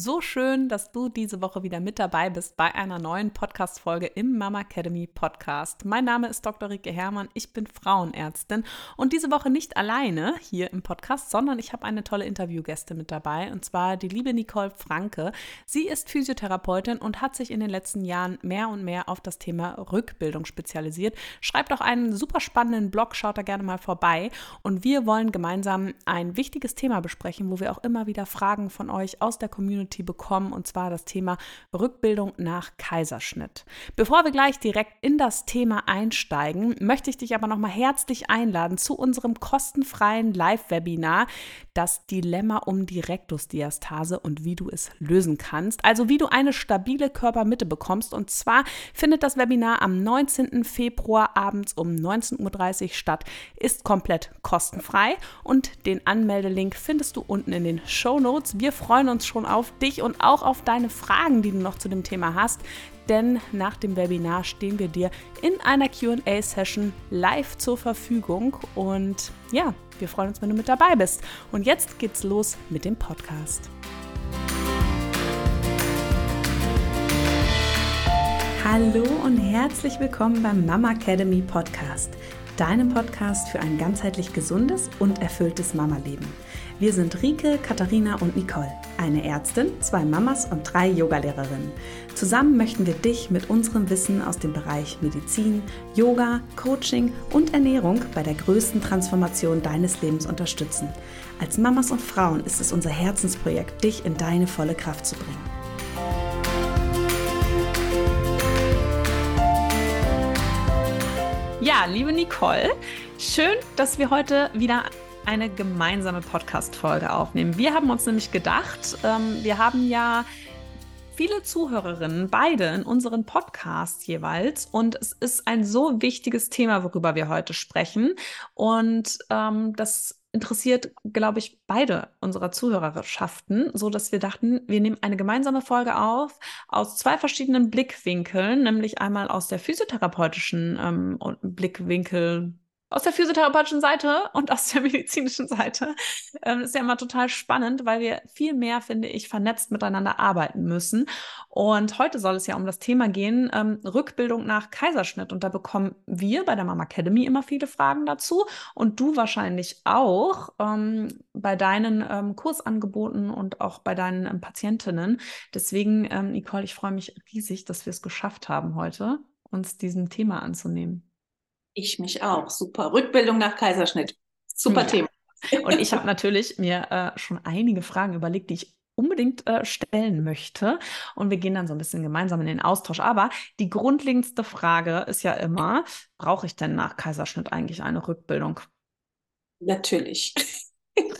So schön, dass du diese Woche wieder mit dabei bist bei einer neuen Podcast-Folge im Mama Academy Podcast. Mein Name ist Dr. Rike Herrmann, ich bin Frauenärztin und diese Woche nicht alleine hier im Podcast, sondern ich habe eine tolle Interviewgäste mit dabei und zwar die liebe Nicole Franke. Sie ist Physiotherapeutin und hat sich in den letzten Jahren mehr und mehr auf das Thema Rückbildung spezialisiert. Schreibt auch einen super spannenden Blog, schaut da gerne mal vorbei und wir wollen gemeinsam ein wichtiges Thema besprechen, wo wir auch immer wieder Fragen von euch aus der Community Community bekommen, und zwar das Thema Rückbildung nach Kaiserschnitt. Bevor wir gleich direkt in das Thema einsteigen, möchte ich dich aber nochmal herzlich einladen zu unserem kostenfreien Live-Webinar, das Dilemma um die Rektusdiastase und wie du es lösen kannst. Also wie du eine stabile Körpermitte bekommst. Und zwar findet das Webinar am 19. Februar abends um 19.30 Uhr statt, ist komplett kostenfrei und den Anmeldelink findest du unten in den Show Notes. Wir freuen uns schon auf dich und auch auf deine Fragen, die du noch zu dem Thema hast. Denn nach dem Webinar stehen wir dir in einer QA-Session live zur Verfügung. Und ja, wir freuen uns, wenn du mit dabei bist. Und jetzt geht's los mit dem Podcast. Hallo und herzlich willkommen beim Mama Academy Podcast, deinem Podcast für ein ganzheitlich gesundes und erfülltes Mama-Leben. Wir sind Rike, Katharina und Nicole, eine Ärztin, zwei Mamas und drei Yogalehrerinnen. Zusammen möchten wir dich mit unserem Wissen aus dem Bereich Medizin, Yoga, Coaching und Ernährung bei der größten Transformation deines Lebens unterstützen. Als Mamas und Frauen ist es unser Herzensprojekt, dich in deine volle Kraft zu bringen. Ja, liebe Nicole, schön, dass wir heute wieder eine gemeinsame Podcast-Folge aufnehmen. Wir haben uns nämlich gedacht, ähm, wir haben ja viele Zuhörerinnen, beide in unseren Podcasts jeweils. Und es ist ein so wichtiges Thema, worüber wir heute sprechen. Und ähm, das interessiert, glaube ich, beide unserer Zuhörerschaften, so dass wir dachten, wir nehmen eine gemeinsame Folge auf aus zwei verschiedenen Blickwinkeln, nämlich einmal aus der physiotherapeutischen ähm, Blickwinkel aus der physiotherapeutischen Seite und aus der medizinischen Seite. Ähm, ist ja immer total spannend, weil wir viel mehr, finde ich, vernetzt miteinander arbeiten müssen. Und heute soll es ja um das Thema gehen, ähm, Rückbildung nach Kaiserschnitt. Und da bekommen wir bei der Mama Academy immer viele Fragen dazu und du wahrscheinlich auch ähm, bei deinen ähm, Kursangeboten und auch bei deinen ähm, Patientinnen. Deswegen, ähm, Nicole, ich freue mich riesig, dass wir es geschafft haben heute, uns diesem Thema anzunehmen. Ich mich auch. Super. Rückbildung nach Kaiserschnitt. Super ja. Thema. Und ich habe natürlich mir äh, schon einige Fragen überlegt, die ich unbedingt äh, stellen möchte. Und wir gehen dann so ein bisschen gemeinsam in den Austausch. Aber die grundlegendste Frage ist ja immer, brauche ich denn nach Kaiserschnitt eigentlich eine Rückbildung? Natürlich.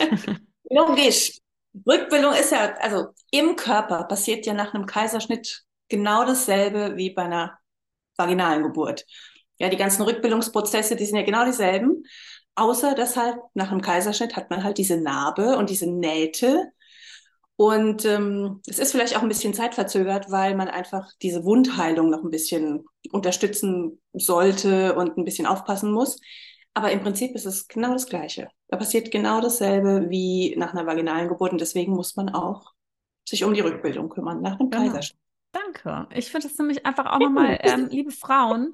Logisch. Rückbildung ist ja, also im Körper passiert ja nach einem Kaiserschnitt genau dasselbe wie bei einer vaginalen Geburt. Ja, die ganzen Rückbildungsprozesse, die sind ja genau dieselben, außer dass halt nach einem Kaiserschnitt hat man halt diese Narbe und diese Nähte. Und ähm, es ist vielleicht auch ein bisschen zeitverzögert, weil man einfach diese Wundheilung noch ein bisschen unterstützen sollte und ein bisschen aufpassen muss. Aber im Prinzip ist es genau das Gleiche. Da passiert genau dasselbe wie nach einer vaginalen Geburt und deswegen muss man auch sich um die Rückbildung kümmern nach einem genau. Kaiserschnitt. Danke. Ich finde es nämlich einfach auch nochmal, ähm, liebe Frauen,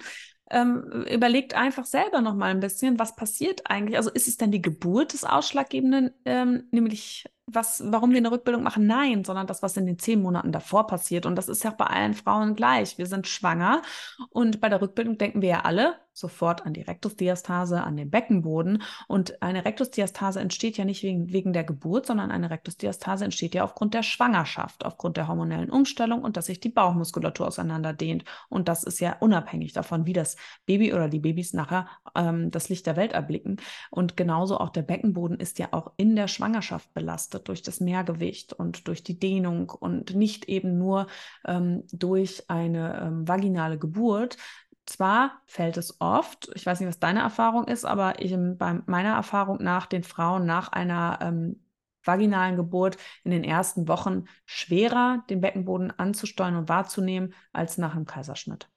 ähm, überlegt einfach selber noch mal ein bisschen, was passiert eigentlich. Also ist es denn die Geburt des Ausschlaggebenden, ähm, nämlich was, warum wir eine Rückbildung machen? Nein, sondern das, was in den zehn Monaten davor passiert. Und das ist ja auch bei allen Frauen gleich. Wir sind schwanger und bei der Rückbildung denken wir ja alle, sofort an die Rektusdiastase, an den Beckenboden. Und eine Rektusdiastase entsteht ja nicht wegen, wegen der Geburt, sondern eine Rektusdiastase entsteht ja aufgrund der Schwangerschaft, aufgrund der hormonellen Umstellung und dass sich die Bauchmuskulatur auseinanderdehnt. Und das ist ja unabhängig davon, wie das Baby oder die Babys nachher ähm, das Licht der Welt erblicken. Und genauso auch der Beckenboden ist ja auch in der Schwangerschaft belastet durch das Mehrgewicht und durch die Dehnung und nicht eben nur ähm, durch eine ähm, vaginale Geburt, zwar fällt es oft, ich weiß nicht, was deine Erfahrung ist, aber ich, bei meiner Erfahrung nach den Frauen nach einer ähm, vaginalen Geburt in den ersten Wochen schwerer, den Beckenboden anzusteuern und wahrzunehmen, als nach einem Kaiserschnitt.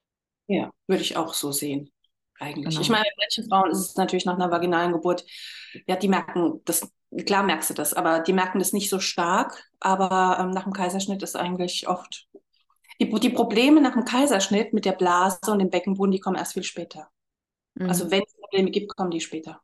Ja, würde ich auch so sehen. Eigentlich. Genau. Ich meine, bei manchen Frauen ist es natürlich nach einer vaginalen Geburt, ja, die merken das klar merkst du das, aber die merken das nicht so stark. Aber ähm, nach dem Kaiserschnitt ist eigentlich oft die, die Probleme nach dem Kaiserschnitt mit der Blase und dem Beckenboden, die kommen erst viel später. Mhm. Also wenn es Probleme gibt, kommen die später.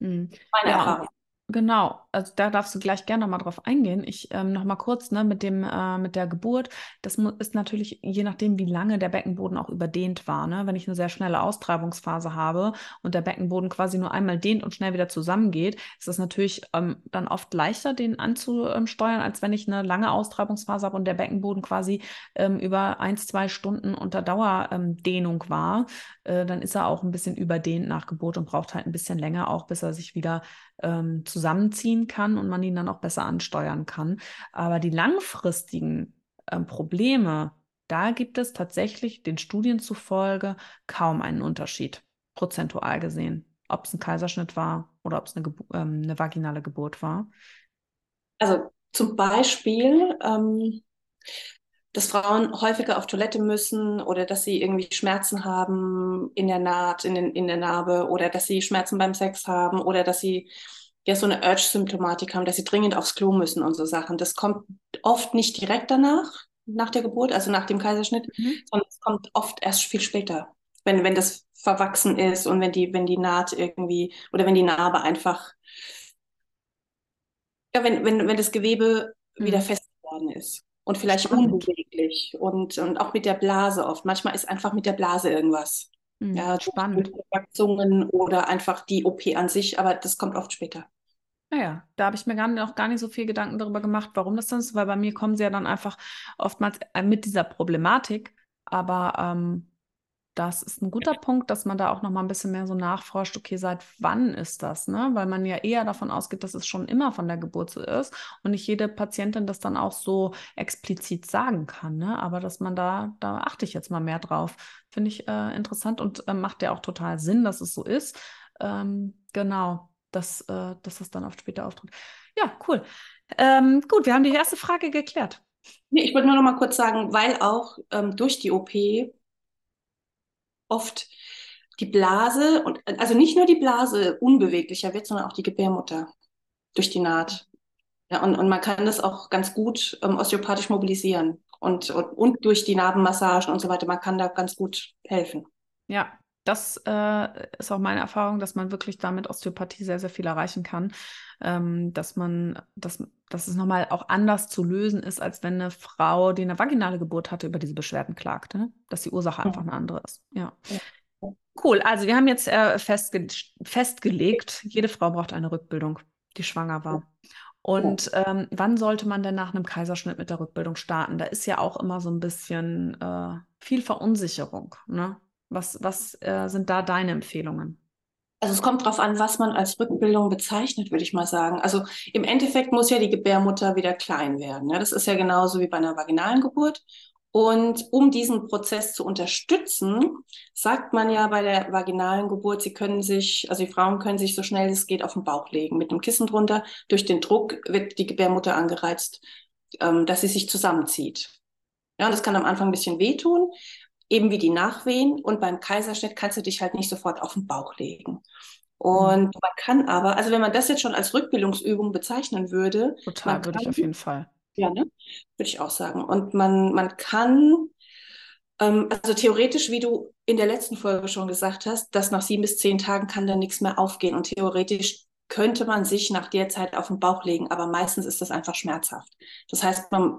Mhm. Meine ja, Erfahrung. Genau, also da darfst du gleich gerne nochmal drauf eingehen. Ich ähm, nochmal kurz ne, mit, dem, äh, mit der Geburt. Das ist natürlich je nachdem, wie lange der Beckenboden auch überdehnt war. Ne? Wenn ich eine sehr schnelle Austreibungsphase habe und der Beckenboden quasi nur einmal dehnt und schnell wieder zusammengeht, ist das natürlich ähm, dann oft leichter, den anzusteuern, als wenn ich eine lange Austreibungsphase habe und der Beckenboden quasi ähm, über ein, zwei Stunden unter Dauerdehnung war. Äh, dann ist er auch ein bisschen überdehnt nach Geburt und braucht halt ein bisschen länger auch, bis er sich wieder ähm, zusammenziehen kann und man ihn dann auch besser ansteuern kann. Aber die langfristigen ähm, Probleme, da gibt es tatsächlich den Studien zufolge kaum einen Unterschied, prozentual gesehen, ob es ein Kaiserschnitt war oder ob es eine, ähm, eine, vaginale Geburt war. Also zum Beispiel, ähm, dass Frauen häufiger auf Toilette müssen oder dass sie irgendwie Schmerzen haben in der Naht, in, den, in der Narbe oder dass sie Schmerzen beim Sex haben oder dass sie ja so eine Urge-Symptomatik haben, dass sie dringend aufs Klo müssen und so Sachen. Das kommt oft nicht direkt danach, nach der Geburt, also nach dem Kaiserschnitt, mhm. sondern es kommt oft erst viel später, wenn, wenn das verwachsen ist und wenn die, wenn die Naht irgendwie oder wenn die Narbe einfach, ja, wenn, wenn, wenn das Gewebe mhm. wieder fest geworden ist und vielleicht unbeweglich und, und auch mit der Blase oft. Manchmal ist einfach mit der Blase irgendwas. Mhm, ja, spannend. Verwachsungen oder einfach die OP an sich, aber das kommt oft später. Naja, da habe ich mir gar, noch gar nicht so viel Gedanken darüber gemacht, warum das dann ist, weil bei mir kommen sie ja dann einfach oftmals äh, mit dieser Problematik. Aber ähm, das ist ein guter Punkt, dass man da auch noch mal ein bisschen mehr so nachforscht, okay, seit wann ist das, ne? Weil man ja eher davon ausgeht, dass es schon immer von der Geburt so ist und nicht jede Patientin das dann auch so explizit sagen kann, ne? Aber dass man da, da achte ich jetzt mal mehr drauf. Finde ich äh, interessant und äh, macht ja auch total Sinn, dass es so ist. Ähm, genau, dass, äh, dass das dann oft später auftritt. Ja, cool. Ähm, gut, wir haben die erste Frage geklärt. Nee, ich wollte nur noch mal kurz sagen, weil auch ähm, durch die OP oft die Blase und also nicht nur die Blase unbeweglicher wird, sondern auch die Gebärmutter durch die Naht. Ja, und, und man kann das auch ganz gut ähm, osteopathisch mobilisieren und, und, und durch die Narbenmassagen und so weiter. Man kann da ganz gut helfen. Ja, das äh, ist auch meine Erfahrung, dass man wirklich damit Osteopathie sehr, sehr viel erreichen kann. Ähm, dass man, dass, dass es nochmal auch anders zu lösen ist, als wenn eine Frau, die eine vaginale Geburt hatte, über diese Beschwerden klagt. Ne? Dass die Ursache einfach eine andere ist. Ja. Cool. Also wir haben jetzt äh, festge festgelegt, jede Frau braucht eine Rückbildung, die schwanger war. Und ähm, wann sollte man denn nach einem Kaiserschnitt mit der Rückbildung starten? Da ist ja auch immer so ein bisschen äh, viel Verunsicherung. Ne? Was, was äh, sind da deine Empfehlungen? Also es kommt darauf an, was man als Rückbildung bezeichnet, würde ich mal sagen. Also im Endeffekt muss ja die Gebärmutter wieder klein werden. Ja, das ist ja genauso wie bei einer vaginalen Geburt. Und um diesen Prozess zu unterstützen, sagt man ja bei der vaginalen Geburt, sie können sich, also die Frauen können sich so schnell es geht auf den Bauch legen mit einem Kissen drunter. Durch den Druck wird die Gebärmutter angereizt, ähm, dass sie sich zusammenzieht. Ja, das kann am Anfang ein bisschen wehtun, eben wie die Nachwehen. Und beim Kaiserschnitt kannst du dich halt nicht sofort auf den Bauch legen. Und mhm. man kann aber, also wenn man das jetzt schon als Rückbildungsübung bezeichnen würde. Total, würde ich auf jeden Fall. Ja, ne? Würde ich auch sagen. Und man, man kann, ähm, also theoretisch, wie du in der letzten Folge schon gesagt hast, dass nach sieben bis zehn Tagen kann da nichts mehr aufgehen. Und theoretisch könnte man sich nach der Zeit auf den Bauch legen, aber meistens ist das einfach schmerzhaft. Das heißt, man,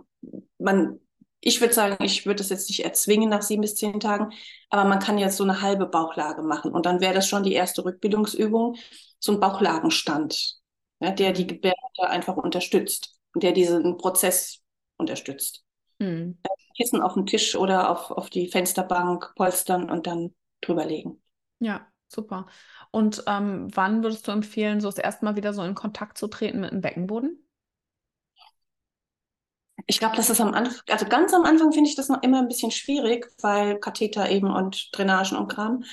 man ich würde sagen, ich würde das jetzt nicht erzwingen nach sieben bis zehn Tagen, aber man kann jetzt so eine halbe Bauchlage machen. Und dann wäre das schon die erste Rückbildungsübung, so ein Bauchlagenstand, ja, der die Gebärmutter einfach unterstützt und der diesen Prozess unterstützt. Mhm. Kissen auf den Tisch oder auf, auf die Fensterbank polstern und dann drüberlegen. Ja, super. Und ähm, wann würdest du empfehlen, so das erste Mal wieder so in Kontakt zu treten mit dem Beckenboden? Ich glaube, das ist am Anfang, also ganz am Anfang finde ich das noch immer ein bisschen schwierig, weil Katheter eben und Drainagen und Kram.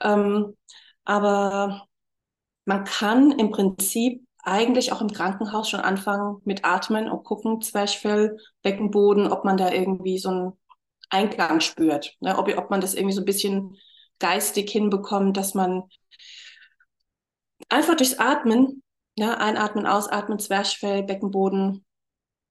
Ähm, aber man kann im Prinzip eigentlich auch im Krankenhaus schon anfangen mit Atmen und gucken, Zwerchfell, Beckenboden, ob man da irgendwie so einen Einklang spürt. Ne? Ob, ob man das irgendwie so ein bisschen geistig hinbekommt, dass man einfach durchs Atmen Ja, einatmen, ausatmen, Zwerchfell, Beckenboden,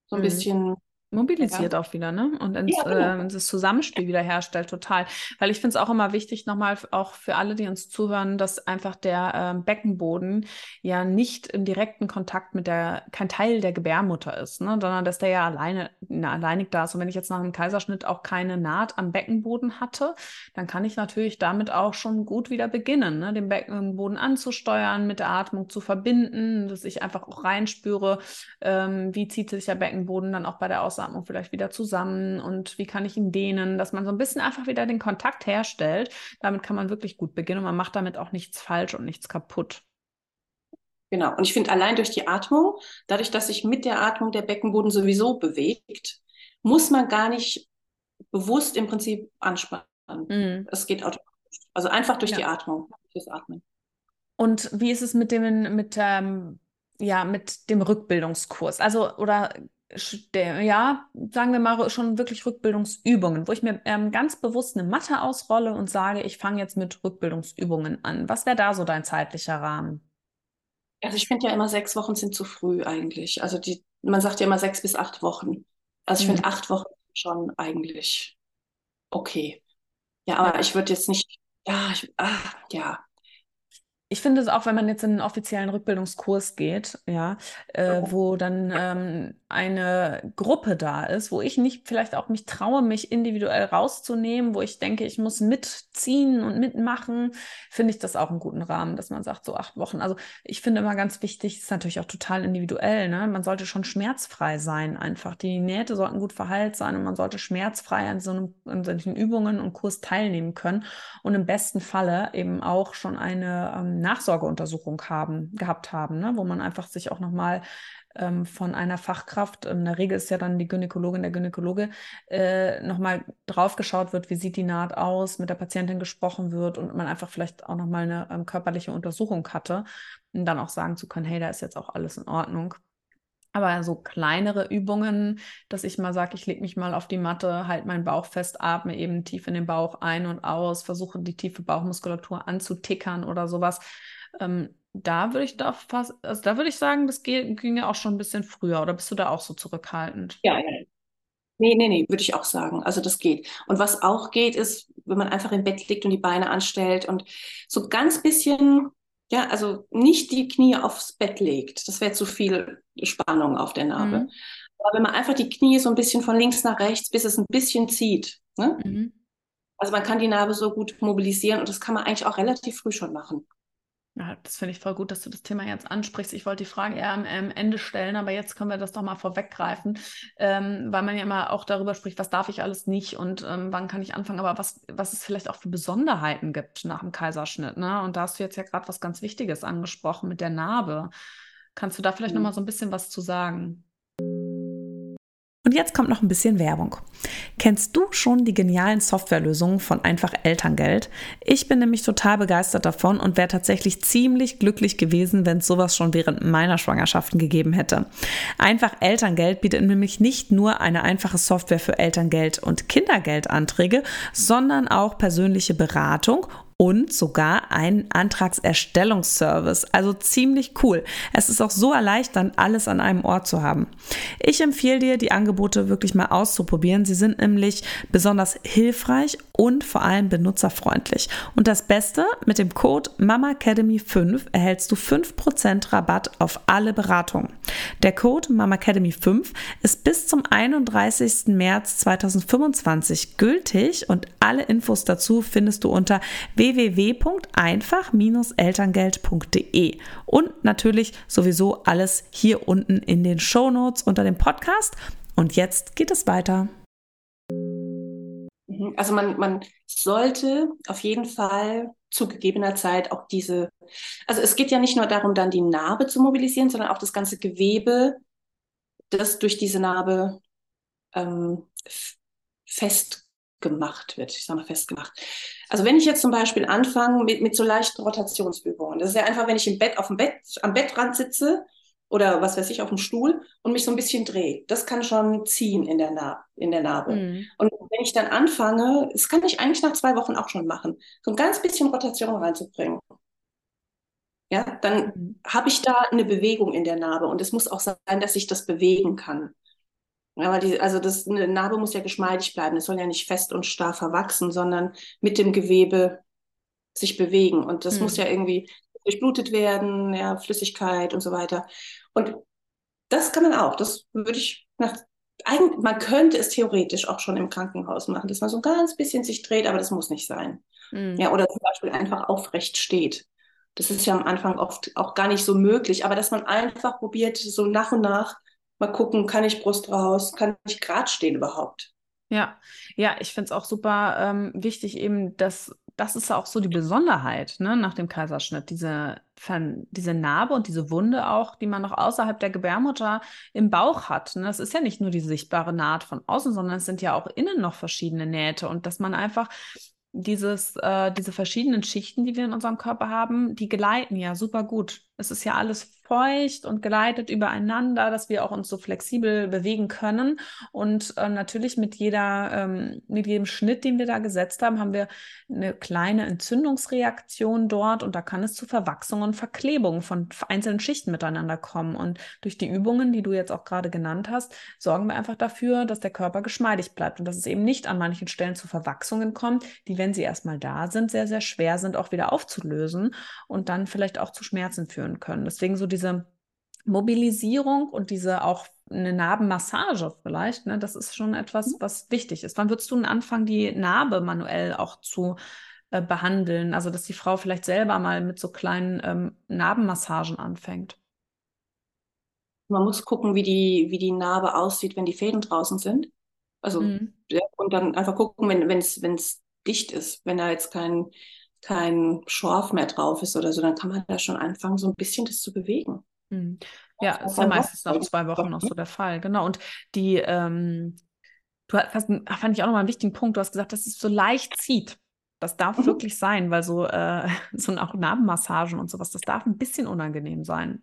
so ein mhm. bisschen mobilisiert ja. auch wieder, ne? Und ins, ja, genau. äh, das Zusammenspiel wiederherstellt, total. Weil ich finde es auch immer wichtig, nochmal auch für alle, die uns zuhören, dass einfach der äh, Beckenboden ja nicht im direkten Kontakt mit der, kein Teil der Gebärmutter ist, ne? Sondern dass der ja alleine, na, alleinig da ist. Und wenn ich jetzt nach einem Kaiserschnitt auch keine Naht am Beckenboden hatte, dann kann ich natürlich damit auch schon gut wieder beginnen, ne? Den Beckenboden anzusteuern, mit der Atmung zu verbinden, dass ich einfach auch reinspüre, ähm, wie zieht sich der Beckenboden dann auch bei der Aus Ausatmung vielleicht wieder zusammen und wie kann ich ihn dehnen, dass man so ein bisschen einfach wieder den Kontakt herstellt. Damit kann man wirklich gut beginnen und man macht damit auch nichts falsch und nichts kaputt. Genau. Und ich finde allein durch die Atmung, dadurch, dass sich mit der Atmung der Beckenboden sowieso bewegt, muss man gar nicht bewusst im Prinzip anspannen. Mhm. Es geht automatisch. Also einfach durch ja. die Atmung, fürs Atmen. Und wie ist es mit dem, mit, ähm, ja, mit dem Rückbildungskurs? Also, oder ja, sagen wir mal schon wirklich Rückbildungsübungen, wo ich mir ähm, ganz bewusst eine Matte ausrolle und sage, ich fange jetzt mit Rückbildungsübungen an. Was wäre da so dein zeitlicher Rahmen? Also ich finde ja immer sechs Wochen sind zu früh eigentlich. Also die, man sagt ja immer sechs bis acht Wochen. Also ich mhm. finde acht Wochen schon eigentlich okay. Ja, aber ja. ich würde jetzt nicht, ja, ich, ah, ja, ich finde es auch, wenn man jetzt in einen offiziellen Rückbildungskurs geht, ja, äh, wo dann ähm, eine Gruppe da ist, wo ich nicht vielleicht auch mich traue, mich individuell rauszunehmen, wo ich denke, ich muss mitziehen und mitmachen, finde ich das auch einen guten Rahmen, dass man sagt, so acht Wochen. Also ich finde immer ganz wichtig, ist natürlich auch total individuell, ne? Man sollte schon schmerzfrei sein einfach. Die Nähte sollten gut verheilt sein und man sollte schmerzfrei an so einem, an solchen Übungen und Kurs teilnehmen können und im besten Falle eben auch schon eine ähm, Nachsorgeuntersuchung haben, gehabt haben, ne? wo man einfach sich auch nochmal ähm, von einer Fachkraft, in der Regel ist ja dann die Gynäkologin, der Gynäkologe, äh, nochmal drauf geschaut wird, wie sieht die Naht aus, mit der Patientin gesprochen wird und man einfach vielleicht auch nochmal eine ähm, körperliche Untersuchung hatte, um dann auch sagen zu können, hey, da ist jetzt auch alles in Ordnung. Aber so kleinere Übungen, dass ich mal sage, ich lege mich mal auf die Matte, halte meinen Bauch fest, atme eben tief in den Bauch ein und aus, versuche die tiefe Bauchmuskulatur anzutickern oder sowas. Ähm, da würde ich da fast, also da würde ich sagen, das ginge auch schon ein bisschen früher. Oder bist du da auch so zurückhaltend? Ja, ja. Nee, nee, nee, würde ich auch sagen. Also das geht. Und was auch geht, ist, wenn man einfach im Bett liegt und die Beine anstellt und so ganz bisschen ja, also nicht die Knie aufs Bett legt. Das wäre zu viel Spannung auf der Narbe. Mhm. Aber wenn man einfach die Knie so ein bisschen von links nach rechts, bis es ein bisschen zieht. Ne? Mhm. Also man kann die Narbe so gut mobilisieren und das kann man eigentlich auch relativ früh schon machen. Ja, das finde ich voll gut, dass du das Thema jetzt ansprichst. Ich wollte die Frage eher am, am Ende stellen, aber jetzt können wir das doch mal vorweggreifen, ähm, weil man ja immer auch darüber spricht, was darf ich alles nicht und ähm, wann kann ich anfangen, aber was, was es vielleicht auch für Besonderheiten gibt nach dem Kaiserschnitt. Ne? Und da hast du jetzt ja gerade was ganz Wichtiges angesprochen mit der Narbe. Kannst du da vielleicht mhm. noch mal so ein bisschen was zu sagen? Und jetzt kommt noch ein bisschen Werbung. Kennst du schon die genialen Softwarelösungen von Einfach Elterngeld? Ich bin nämlich total begeistert davon und wäre tatsächlich ziemlich glücklich gewesen, wenn es sowas schon während meiner Schwangerschaften gegeben hätte. Einfach Elterngeld bietet nämlich nicht nur eine einfache Software für Elterngeld und Kindergeldanträge, sondern auch persönliche Beratung und sogar einen Antragserstellungsservice. Also ziemlich cool. Es ist auch so erleichternd, alles an einem Ort zu haben. Ich empfehle dir, die Angebote wirklich mal auszuprobieren. Sie sind nämlich besonders hilfreich und vor allem benutzerfreundlich. Und das Beste, mit dem Code MAMACADEMY5 erhältst du 5% Rabatt auf alle Beratungen. Der Code MAMACADEMY5 ist bis zum 31. März 2025 gültig und alle Infos dazu findest du unter www www.einfach-elterngeld.de und natürlich sowieso alles hier unten in den Show Notes unter dem Podcast. Und jetzt geht es weiter. Mhm. Also man, man sollte auf jeden Fall zu gegebener Zeit auch diese, also es geht ja nicht nur darum, dann die Narbe zu mobilisieren, sondern auch das ganze Gewebe, das durch diese Narbe ähm, fest gemacht wird, ich sage mal festgemacht. Also wenn ich jetzt zum Beispiel anfange mit, mit so leichten Rotationsübungen, das ist ja einfach, wenn ich im Bett auf dem Bett, am Bettrand sitze oder was weiß ich, auf dem Stuhl und mich so ein bisschen drehe. Das kann schon ziehen in der, Nar in der Narbe. Mhm. Und wenn ich dann anfange, das kann ich eigentlich nach zwei Wochen auch schon machen, so ein ganz bisschen Rotation reinzubringen. ja, dann mhm. habe ich da eine Bewegung in der Narbe und es muss auch sein, dass ich das bewegen kann. Ja, weil die, also das, eine Narbe muss ja geschmeidig bleiben. Es soll ja nicht fest und starr verwachsen, sondern mit dem Gewebe sich bewegen. Und das mhm. muss ja irgendwie durchblutet werden, ja, Flüssigkeit und so weiter. Und das kann man auch. Das würde ich nach, eigentlich, man könnte es theoretisch auch schon im Krankenhaus machen, dass man so ein ganz bisschen sich dreht, aber das muss nicht sein. Mhm. Ja, oder zum Beispiel einfach aufrecht steht. Das ist ja am Anfang oft auch gar nicht so möglich, aber dass man einfach probiert, so nach und nach mal gucken, kann ich Brust raus, kann ich gerade stehen überhaupt. Ja, ja, ich finde es auch super ähm, wichtig, eben, dass das ist auch so die Besonderheit ne, nach dem Kaiserschnitt, diese, diese Narbe und diese Wunde auch, die man noch außerhalb der Gebärmutter im Bauch hat. Ne? Das ist ja nicht nur die sichtbare Naht von außen, sondern es sind ja auch innen noch verschiedene Nähte und dass man einfach dieses, äh, diese verschiedenen Schichten, die wir in unserem Körper haben, die gleiten ja super gut. Es ist ja alles feucht und geleitet übereinander, dass wir auch uns so flexibel bewegen können. Und äh, natürlich mit jeder, ähm, mit jedem Schnitt, den wir da gesetzt haben, haben wir eine kleine Entzündungsreaktion dort und da kann es zu Verwachsungen und Verklebungen von einzelnen Schichten miteinander kommen. Und durch die Übungen, die du jetzt auch gerade genannt hast, sorgen wir einfach dafür, dass der Körper geschmeidig bleibt und dass es eben nicht an manchen Stellen zu Verwachsungen kommt, die, wenn sie erstmal da sind, sehr, sehr schwer sind, auch wieder aufzulösen und dann vielleicht auch zu Schmerzen führen können. Deswegen so diese Mobilisierung und diese auch eine Narbenmassage vielleicht, ne, das ist schon etwas, mhm. was wichtig ist. Wann würdest du anfangen, die Narbe manuell auch zu äh, behandeln? Also, dass die Frau vielleicht selber mal mit so kleinen ähm, Narbenmassagen anfängt? Man muss gucken, wie die, wie die Narbe aussieht, wenn die Fäden draußen sind. Also, mhm. ja, und dann einfach gucken, wenn es dicht ist, wenn da jetzt kein kein Schorf mehr drauf ist oder so, dann kann man da schon anfangen, so ein bisschen das zu bewegen. Mhm. Ja, ist ja meistens nach zwei Wochen noch so der Fall, genau. Und die, ähm, du hast, fand ich auch nochmal einen wichtigen Punkt, du hast gesagt, dass es so leicht zieht. Das darf mhm. wirklich sein, weil so, äh, so auch Narbenmassagen und sowas, das darf ein bisschen unangenehm sein.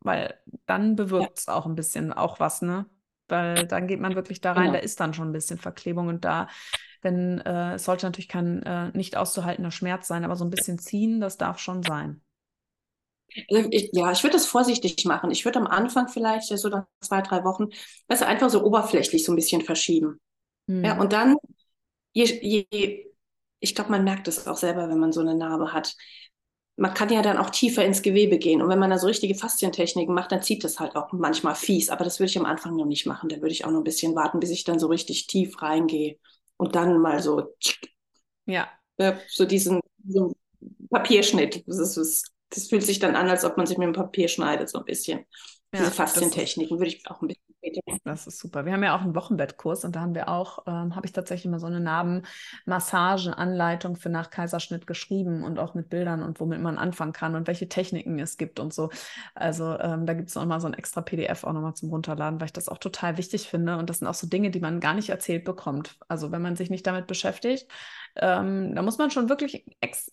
Weil dann bewirkt es ja. auch ein bisschen auch was, ne? Weil dann geht man wirklich da rein, genau. da ist dann schon ein bisschen Verklebung und da denn äh, es sollte natürlich kein äh, nicht auszuhaltender Schmerz sein, aber so ein bisschen ziehen, das darf schon sein. Also ich, ja, ich würde das vorsichtig machen. Ich würde am Anfang vielleicht so nach zwei, drei Wochen, du, einfach so oberflächlich so ein bisschen verschieben. Mhm. Ja, und dann, je, je, ich glaube, man merkt es auch selber, wenn man so eine Narbe hat. Man kann ja dann auch tiefer ins Gewebe gehen. Und wenn man da so richtige Faszientechniken macht, dann zieht das halt auch manchmal fies. Aber das würde ich am Anfang noch nicht machen. Da würde ich auch noch ein bisschen warten, bis ich dann so richtig tief reingehe und dann mal so, ja. so diesen, diesen Papierschnitt. Das, ist, das fühlt sich dann an, als ob man sich mit dem Papier schneidet, so ein bisschen. Ja, Diese Faszientechniken würde ich auch ein bisschen das ist super. Wir haben ja auch einen Wochenbettkurs und da haben wir auch, ähm, habe ich tatsächlich mal so eine Narbenmassagenanleitung für nach Kaiserschnitt geschrieben und auch mit Bildern und womit man anfangen kann und welche Techniken es gibt und so. Also ähm, da gibt es nochmal so ein extra PDF auch nochmal zum Runterladen, weil ich das auch total wichtig finde. Und das sind auch so Dinge, die man gar nicht erzählt bekommt. Also wenn man sich nicht damit beschäftigt, ähm, da muss man schon wirklich,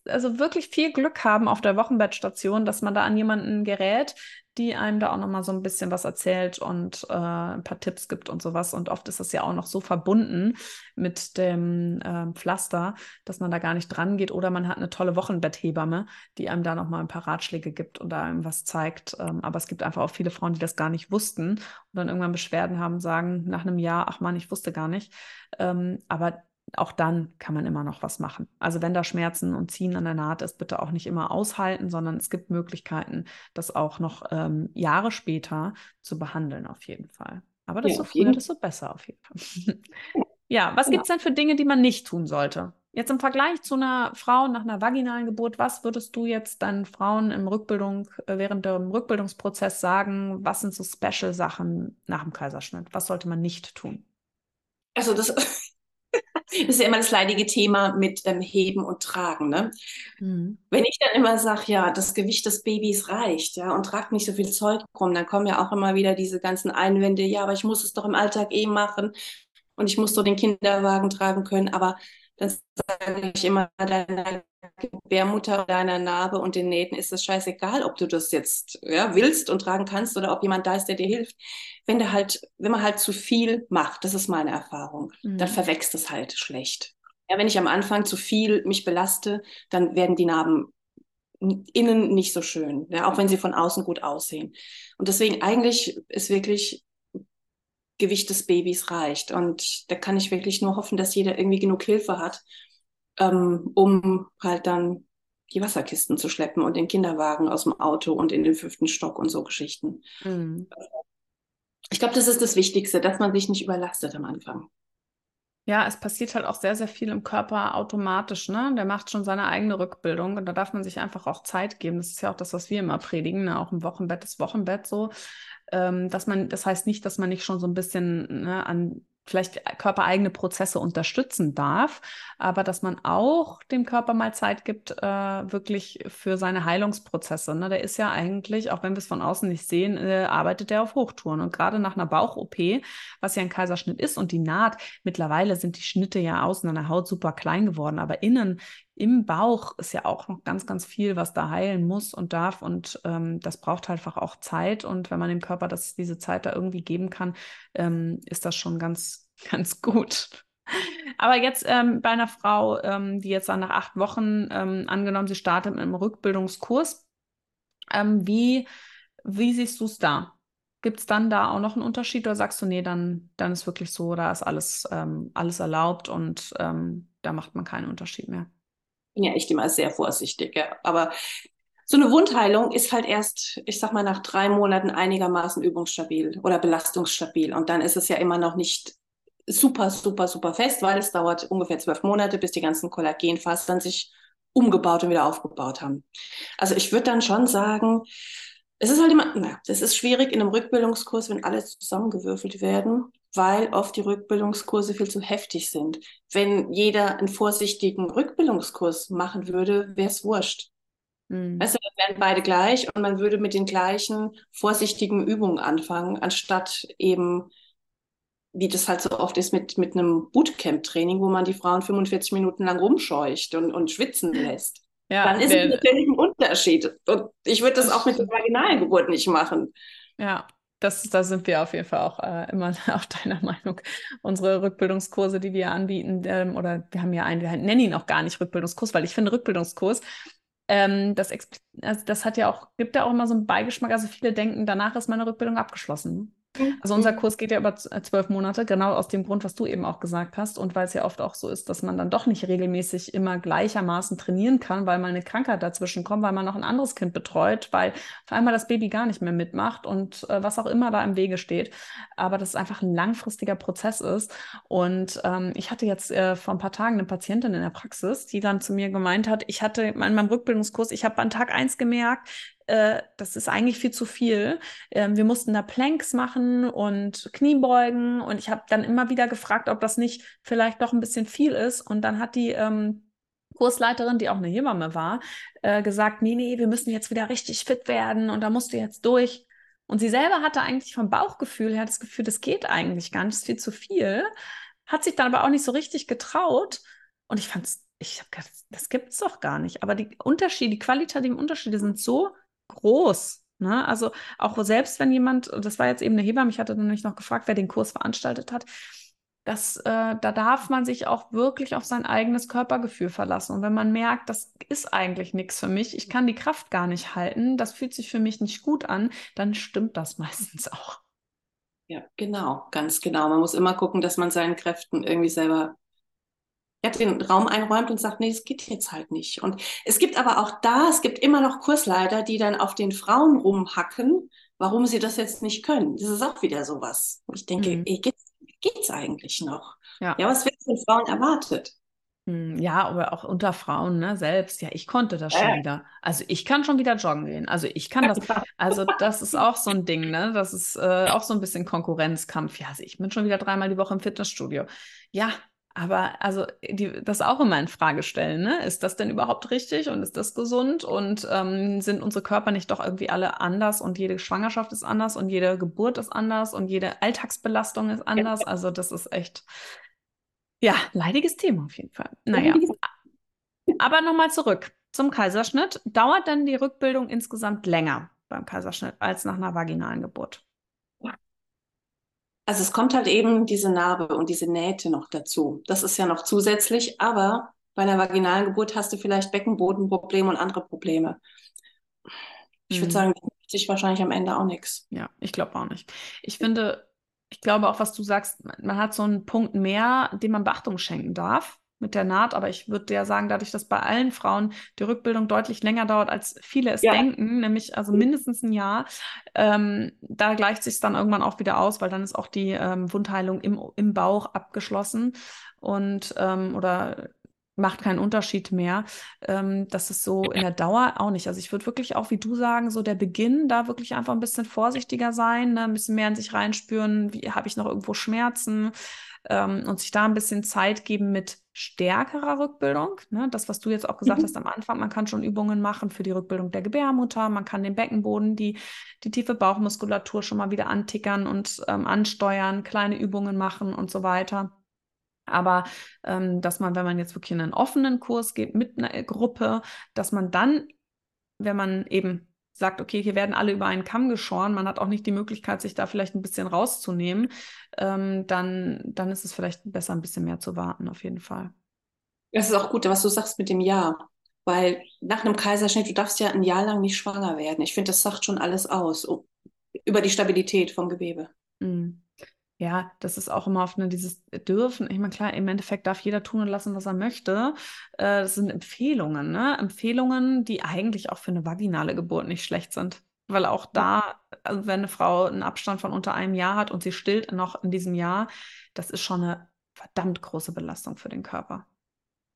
also wirklich viel Glück haben auf der Wochenbettstation, dass man da an jemanden gerät, die einem da auch noch mal so ein bisschen was erzählt und äh, ein paar Tipps gibt und sowas. Und oft ist das ja auch noch so verbunden mit dem äh, Pflaster, dass man da gar nicht dran geht. Oder man hat eine tolle Wochenbetthebamme, die einem da noch mal ein paar Ratschläge gibt und da einem was zeigt. Ähm, aber es gibt einfach auch viele Frauen, die das gar nicht wussten und dann irgendwann Beschwerden haben, sagen nach einem Jahr, ach man, ich wusste gar nicht. Ähm, aber auch dann kann man immer noch was machen. Also wenn da Schmerzen und Ziehen an der Naht ist, bitte auch nicht immer aushalten, sondern es gibt Möglichkeiten, das auch noch ähm, Jahre später zu behandeln, auf jeden Fall. Aber desto ja, früher, desto besser auf jeden Fall. ja, was gibt es denn für Dinge, die man nicht tun sollte? Jetzt im Vergleich zu einer Frau nach einer vaginalen Geburt, was würdest du jetzt deinen Frauen im Rückbildung, äh, während dem Rückbildungsprozess sagen? Was sind so Special-Sachen nach dem Kaiserschnitt? Was sollte man nicht tun? Also das ist ja immer das leidige Thema mit ähm, Heben und Tragen. Ne? Mhm. Wenn ich dann immer sage, ja, das Gewicht des Babys reicht, ja, und tragt nicht so viel Zeug rum, dann kommen ja auch immer wieder diese ganzen Einwände, ja, aber ich muss es doch im Alltag eh machen und ich muss doch den Kinderwagen tragen können, aber dann sage ich immer, deiner Gebärmutter, deiner Narbe und den Nähten ist es scheißegal, ob du das jetzt ja, willst und tragen kannst oder ob jemand da ist, der dir hilft. Wenn der halt, wenn man halt zu viel macht, das ist meine Erfahrung, mhm. dann verwächst es halt schlecht. Ja, wenn ich am Anfang zu viel mich belaste, dann werden die Narben innen nicht so schön, ja, auch wenn sie von außen gut aussehen. Und deswegen eigentlich ist wirklich Gewicht des Babys reicht. Und da kann ich wirklich nur hoffen, dass jeder irgendwie genug Hilfe hat, ähm, um halt dann die Wasserkisten zu schleppen und den Kinderwagen aus dem Auto und in den fünften Stock und so Geschichten. Mhm. Ich glaube, das ist das Wichtigste, dass man sich nicht überlastet am Anfang. Ja, es passiert halt auch sehr, sehr viel im Körper automatisch, ne? Der macht schon seine eigene Rückbildung und da darf man sich einfach auch Zeit geben. Das ist ja auch das, was wir immer predigen, ne? auch im Wochenbett, das Wochenbett so. Ähm, dass man, das heißt nicht, dass man nicht schon so ein bisschen ne, an vielleicht körpereigene Prozesse unterstützen darf, aber dass man auch dem Körper mal Zeit gibt, äh, wirklich für seine Heilungsprozesse. Ne? Der ist ja eigentlich, auch wenn wir es von außen nicht sehen, äh, arbeitet der auf Hochtouren. Und gerade nach einer Bauch-OP, was ja ein Kaiserschnitt ist und die Naht, mittlerweile sind die Schnitte ja außen an der Haut super klein geworden, aber innen im Bauch ist ja auch noch ganz, ganz viel, was da heilen muss und darf. Und ähm, das braucht halt einfach auch Zeit. Und wenn man dem Körper das, diese Zeit da irgendwie geben kann, ähm, ist das schon ganz, ganz gut. Aber jetzt ähm, bei einer Frau, ähm, die jetzt dann nach acht Wochen ähm, angenommen, sie startet mit einem Rückbildungskurs, ähm, wie, wie siehst du es da? Gibt es dann da auch noch einen Unterschied oder sagst du, nee, dann, dann ist wirklich so, da ist alles, alles erlaubt und da macht man keinen Unterschied mehr? Bin ja echt immer sehr vorsichtig, ja. Aber so eine Wundheilung ist halt erst, ich sag mal, nach drei Monaten einigermaßen übungsstabil oder belastungsstabil. Und dann ist es ja immer noch nicht super, super, super fest, weil es dauert ungefähr zwölf Monate, bis die ganzen Kollagenfasern sich umgebaut und wieder aufgebaut haben. Also ich würde dann schon sagen, es ist halt immer, na, das ist schwierig in einem Rückbildungskurs, wenn alle zusammengewürfelt werden weil oft die Rückbildungskurse viel zu heftig sind. Wenn jeder einen vorsichtigen Rückbildungskurs machen würde, wäre es wurscht. Mhm. Dann wären beide gleich und man würde mit den gleichen vorsichtigen Übungen anfangen, anstatt eben, wie das halt so oft ist, mit, mit einem Bootcamp-Training, wo man die Frauen 45 Minuten lang rumscheucht und, und schwitzen lässt. Ja, dann ist es natürlich ein Unterschied. Und ich würde das auch mit der Vaginalgeburt nicht machen. Ja, das, da sind wir auf jeden Fall auch äh, immer auf deiner Meinung. Unsere Rückbildungskurse, die wir anbieten, ähm, oder wir haben ja einen, wir nennen ihn auch gar nicht Rückbildungskurs, weil ich finde Rückbildungskurs, ähm, das, also das hat ja auch, gibt ja auch immer so einen Beigeschmack. Also viele denken, danach ist meine Rückbildung abgeschlossen. Also unser mhm. Kurs geht ja über äh, zwölf Monate, genau aus dem Grund, was du eben auch gesagt hast. Und weil es ja oft auch so ist, dass man dann doch nicht regelmäßig immer gleichermaßen trainieren kann, weil mal eine Krankheit dazwischen kommt, weil man noch ein anderes Kind betreut, weil auf einmal das Baby gar nicht mehr mitmacht und äh, was auch immer da im Wege steht. Aber das einfach ein langfristiger Prozess ist. Und ähm, ich hatte jetzt äh, vor ein paar Tagen eine Patientin in der Praxis, die dann zu mir gemeint hat, ich hatte in meinem Rückbildungskurs, ich habe an Tag eins gemerkt, äh, das ist eigentlich viel zu viel. Ähm, wir mussten da Planks machen und Kniebeugen und ich habe dann immer wieder gefragt, ob das nicht vielleicht doch ein bisschen viel ist. Und dann hat die ähm, Kursleiterin, die auch eine Hebamme war, äh, gesagt, nee, nee, wir müssen jetzt wieder richtig fit werden und da musst du jetzt durch. Und sie selber hatte eigentlich vom Bauchgefühl her das Gefühl, das geht eigentlich gar nicht, das ist viel zu viel. Hat sich dann aber auch nicht so richtig getraut. Und ich fand es, ich habe gedacht, das gibt es doch gar nicht. Aber die Unterschiede, die qualitativen Unterschiede sind so groß. Ne? Also auch selbst wenn jemand, das war jetzt eben eine Hebamme, ich hatte nämlich noch gefragt, wer den Kurs veranstaltet hat, das, äh, da darf man sich auch wirklich auf sein eigenes Körpergefühl verlassen. Und wenn man merkt, das ist eigentlich nichts für mich, ich kann die Kraft gar nicht halten, das fühlt sich für mich nicht gut an, dann stimmt das meistens auch. Ja, genau, ganz genau. Man muss immer gucken, dass man seinen Kräften irgendwie selber ja, den Raum einräumt und sagt, nee, es geht jetzt halt nicht. Und es gibt aber auch da, es gibt immer noch Kursleiter, die dann auf den Frauen rumhacken, warum sie das jetzt nicht können. Das ist auch wieder sowas. Ich denke, mhm. ey, geht's, geht's eigentlich noch? Ja, ja was wird von Frauen erwartet? Hm, ja, aber auch unter Frauen, ne, selbst. Ja, ich konnte das schon äh. wieder. Also ich kann schon wieder joggen gehen. Also ich kann das. Also das ist auch so ein Ding, ne? Das ist äh, auch so ein bisschen Konkurrenzkampf. Ja, also ich bin schon wieder dreimal die Woche im Fitnessstudio. Ja, aber also die, das auch immer in Frage stellen, ne? Ist das denn überhaupt richtig und ist das gesund? Und ähm, sind unsere Körper nicht doch irgendwie alle anders und jede Schwangerschaft ist anders und jede Geburt ist anders und jede Alltagsbelastung ist anders? Ja. Also das ist echt, ja, leidiges Thema auf jeden Fall. Naja. Aber nochmal zurück zum Kaiserschnitt. Dauert denn die Rückbildung insgesamt länger beim Kaiserschnitt als nach einer vaginalen Geburt? Also es kommt halt eben diese Narbe und diese Nähte noch dazu. Das ist ja noch zusätzlich, aber Bei einer vaginalen Geburt hast du vielleicht Beckenbodenprobleme und andere Probleme. Ich würde Mhm. sagen, sich wahrscheinlich am Ende auch nichts. Ja, ich glaube auch nicht. Ich finde, ich glaube auch, was du sagst, man- man hat so einen Punkt mehr, dem man Beachtung schenken darf mit der Naht, aber ich würde ja sagen, dadurch, dass bei allen Frauen die Rückbildung deutlich länger dauert, als viele es Ja. denken, nämlich also mindestens ein Jahr, ähm, da gleicht sich dann irgendwann auch wieder aus, weil dann ist auch die ähm, Wundheilung im, im Bauch abgeschlossen und ähm, oder macht keinen Unterschied mehr. Ähm, das ist so in der Dauer auch nicht. Also ich würde wirklich auch, wie du sagen, so der Beginn, da wirklich einfach ein bisschen vorsichtiger sein, ne? ein bisschen mehr in sich reinspüren, wie habe ich noch irgendwo Schmerzen ähm, und sich da ein bisschen Zeit geben mit stärkerer Rückbildung. Ne? Das, was du jetzt auch gesagt Mhm. hast am Anfang, man kann schon Übungen machen für die Rückbildung der Gebärmutter, man kann den Beckenboden, die, die tiefe Bauchmuskulatur schon mal wieder antickern und ähm, ansteuern, kleine Übungen machen und so weiter. Aber ähm, dass man, wenn man jetzt wirklich in einen offenen Kurs geht mit einer Gruppe, dass man dann, wenn man eben sagt, okay, hier werden alle über einen Kamm geschoren, man hat auch nicht die Möglichkeit, sich da vielleicht ein bisschen rauszunehmen, ähm, dann, dann ist es vielleicht besser, ein bisschen mehr zu warten, auf jeden Fall. Das ist auch gut, was du sagst mit dem Jahr. Weil nach einem Kaiserschnitt, du darfst ja ein Jahr lang nicht schwanger werden. Ich finde, das sagt schon alles aus über die Stabilität vom Gewebe. Mm. Ja, das ist auch immer auf eine, dieses Dürfen. Ich meine, klar, im Endeffekt darf jeder tun und lassen, was er möchte. Äh, das sind Empfehlungen, ne? Empfehlungen, die eigentlich auch für eine vaginale Geburt nicht schlecht sind. Weil auch da, also wenn eine Frau einen Abstand von unter einem Jahr hat und sie stillt noch in diesem Jahr, das ist schon eine verdammt große Belastung für den Körper.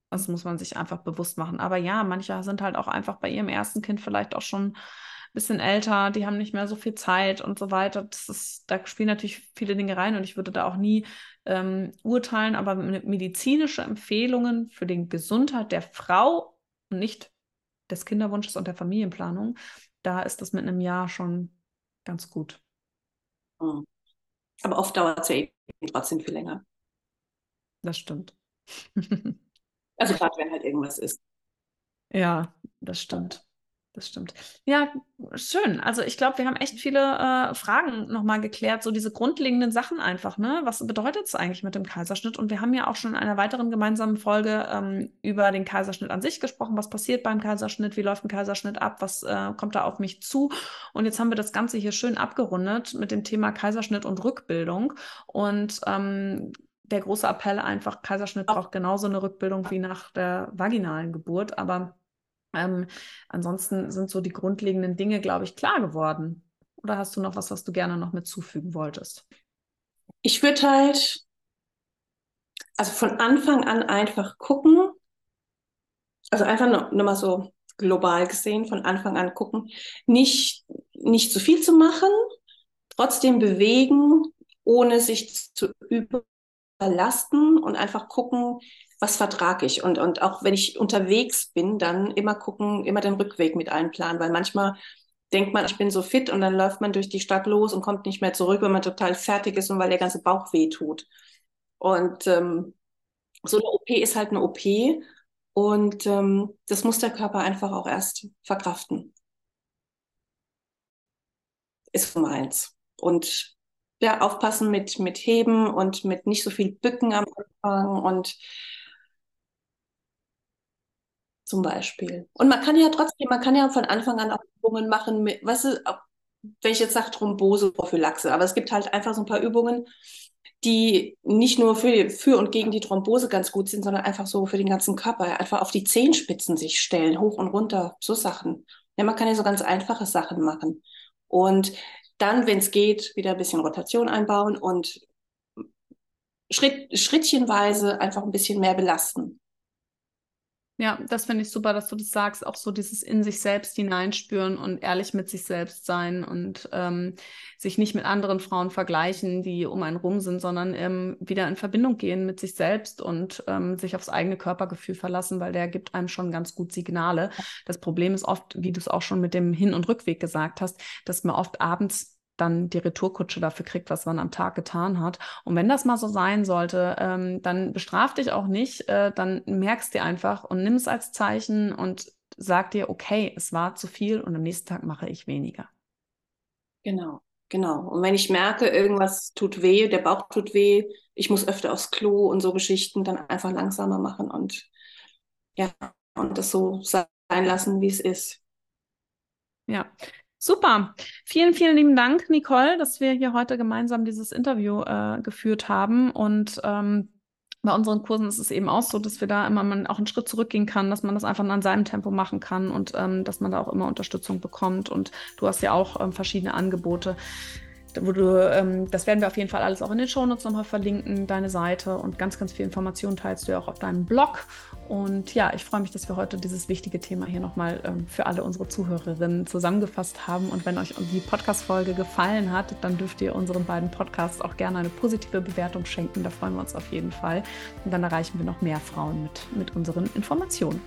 Das muss man sich einfach bewusst machen. Aber ja, manche sind halt auch einfach bei ihrem ersten Kind vielleicht auch schon bisschen älter, die haben nicht mehr so viel Zeit und so weiter. Das ist, da spielen natürlich viele Dinge rein und ich würde da auch nie ähm, urteilen, aber medizinische Empfehlungen für die Gesundheit der Frau und nicht des Kinderwunsches und der Familienplanung, da ist das mit einem Jahr schon ganz gut. Mhm. Aber oft dauert es ja eben trotzdem viel länger. Das stimmt. Also gerade wenn halt irgendwas ist. Ja, das stimmt. Das stimmt. Ja, schön. Also ich glaube, wir haben echt viele äh, Fragen nochmal geklärt, so diese grundlegenden Sachen einfach, ne? Was bedeutet es eigentlich mit dem Kaiserschnitt? Und wir haben ja auch schon in einer weiteren gemeinsamen Folge ähm, über den Kaiserschnitt an sich gesprochen. Was passiert beim Kaiserschnitt? Wie läuft ein Kaiserschnitt ab? Was äh, kommt da auf mich zu? Und jetzt haben wir das Ganze hier schön abgerundet mit dem Thema Kaiserschnitt und Rückbildung. Und ähm, der große Appell einfach, Kaiserschnitt braucht genauso eine Rückbildung wie nach der vaginalen Geburt, aber ähm, ansonsten sind so die grundlegenden Dinge, glaube ich, klar geworden. Oder hast du noch was, was du gerne noch mitzufügen wolltest? Ich würde halt, also von Anfang an einfach gucken, also einfach nur, mal so global gesehen, von Anfang an gucken, nicht, nicht zu viel zu machen, trotzdem bewegen, ohne sich zu überlasten und einfach gucken, was vertrage ich? Und, und auch wenn ich unterwegs bin, dann immer gucken, immer den Rückweg mit einplanen, weil manchmal denkt man, ich bin so fit und dann läuft man durch die Stadt los und kommt nicht mehr zurück, wenn man total fertig ist und weil der ganze Bauch weh tut. Und ähm, so eine OP ist halt eine OP und ähm, das muss der Körper einfach auch erst verkraften. Ist Nummer eins. Und ja, aufpassen mit, mit Heben und mit nicht so viel Bücken am Anfang und zum Beispiel. Und man kann ja trotzdem, man kann ja von Anfang an auch Übungen machen, mit, weißt du, wenn ich jetzt sage Thrombose-Prophylaxe, aber es gibt halt einfach so ein paar Übungen, die nicht nur für, für und gegen die Thrombose ganz gut sind, sondern einfach so für den ganzen Körper. Einfach auf die Zehenspitzen sich stellen, hoch und runter, so Sachen. Ja, man kann ja so ganz einfache Sachen machen. Und dann, wenn es geht, wieder ein bisschen Rotation einbauen und Schritt, schrittchenweise einfach ein bisschen mehr belasten. Ja, das finde ich super, dass du das sagst. Auch so dieses in sich selbst hineinspüren und ehrlich mit sich selbst sein und ähm, sich nicht mit anderen Frauen vergleichen, die um einen rum sind, sondern ähm, wieder in Verbindung gehen mit sich selbst und ähm, sich aufs eigene Körpergefühl verlassen, weil der gibt einem schon ganz gut Signale. Das Problem ist oft, wie du es auch schon mit dem Hin- und Rückweg gesagt hast, dass man oft abends dann die Retourkutsche dafür kriegt, was man am Tag getan hat. Und wenn das mal so sein sollte, ähm, dann bestraf dich auch nicht, äh, dann merkst dir einfach und nimm es als Zeichen und sag dir, okay, es war zu viel und am nächsten Tag mache ich weniger. Genau, genau. Und wenn ich merke, irgendwas tut weh, der Bauch tut weh, ich muss öfter aufs Klo und so Geschichten, dann einfach langsamer machen und ja, und das so sein lassen, wie es ist. Ja, Super. Vielen, vielen lieben Dank, Nicole, dass wir hier heute gemeinsam dieses Interview äh, geführt haben. Und ähm, bei unseren Kursen ist es eben auch so, dass wir da immer man auch einen Schritt zurückgehen kann, dass man das einfach an seinem Tempo machen kann und ähm, dass man da auch immer Unterstützung bekommt. Und du hast ja auch ähm, verschiedene Angebote wo du, ähm, das werden wir auf jeden Fall alles auch in den Shownotes nochmal verlinken, deine Seite und ganz, ganz viel Informationen teilst du ja auch auf deinem Blog. Und ja, ich freue mich, dass wir heute dieses wichtige Thema hier nochmal ähm, für alle unsere Zuhörerinnen zusammengefasst haben. Und wenn euch die Podcast-Folge gefallen hat, dann dürft ihr unseren beiden Podcasts auch gerne eine positive Bewertung schenken. Da freuen wir uns auf jeden Fall. Und dann erreichen wir noch mehr Frauen mit, mit unseren Informationen.